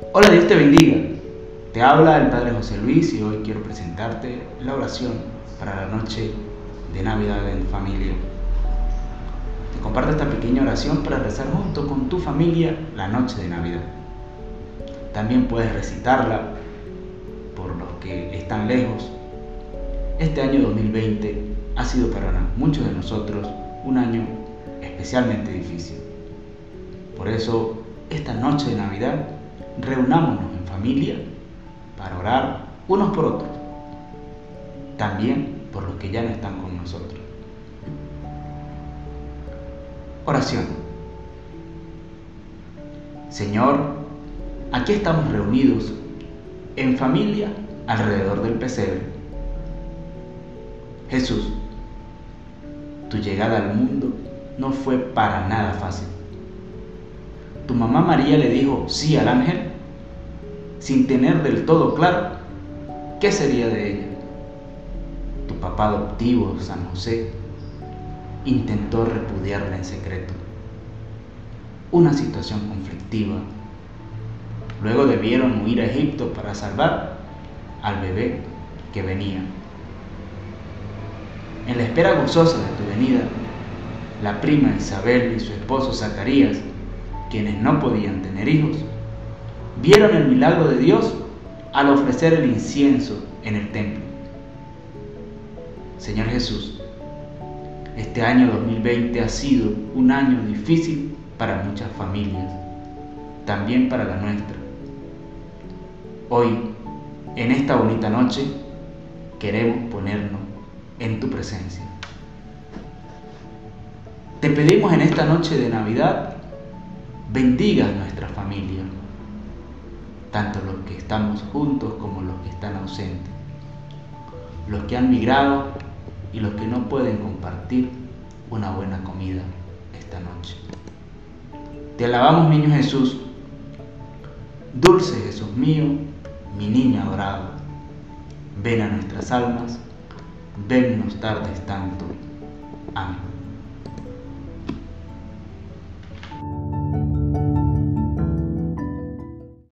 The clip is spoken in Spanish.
Hola, Dios te bendiga. Te habla el Padre José Luis y hoy quiero presentarte la oración para la noche de Navidad en familia. Te comparto esta pequeña oración para rezar junto con tu familia la noche de Navidad. También puedes recitarla por los que están lejos. Este año 2020 ha sido para muchos de nosotros un año especialmente difícil. Por eso, esta noche de Navidad reunámonos en familia para orar unos por otros, también por los que ya no están con nosotros. Oración. Señor, aquí estamos reunidos en familia alrededor del pesebre. Jesús, tu llegada al mundo no fue para nada fácil. Tu mamá María le dijo sí al ángel sin tener del todo claro qué sería de ella. Tu papá adoptivo, San José, intentó repudiarla en secreto. Una situación conflictiva. Luego debieron huir a Egipto para salvar al bebé que venía. En la espera gozosa de tu venida, la prima Isabel y su esposo Zacarías, quienes no podían tener hijos, vieron el milagro de Dios al ofrecer el incienso en el templo. Señor Jesús, este año 2020 ha sido un año difícil para muchas familias, también para la nuestra. Hoy, en esta bonita noche, queremos ponernos en tu presencia. Te pedimos en esta noche de Navidad, bendiga a nuestra familia tanto los que estamos juntos como los que están ausentes, los que han migrado y los que no pueden compartir una buena comida esta noche. Te alabamos, niño Jesús, dulce Jesús mío, mi niña adorado, ven a nuestras almas, vennos tardes tanto. Amén.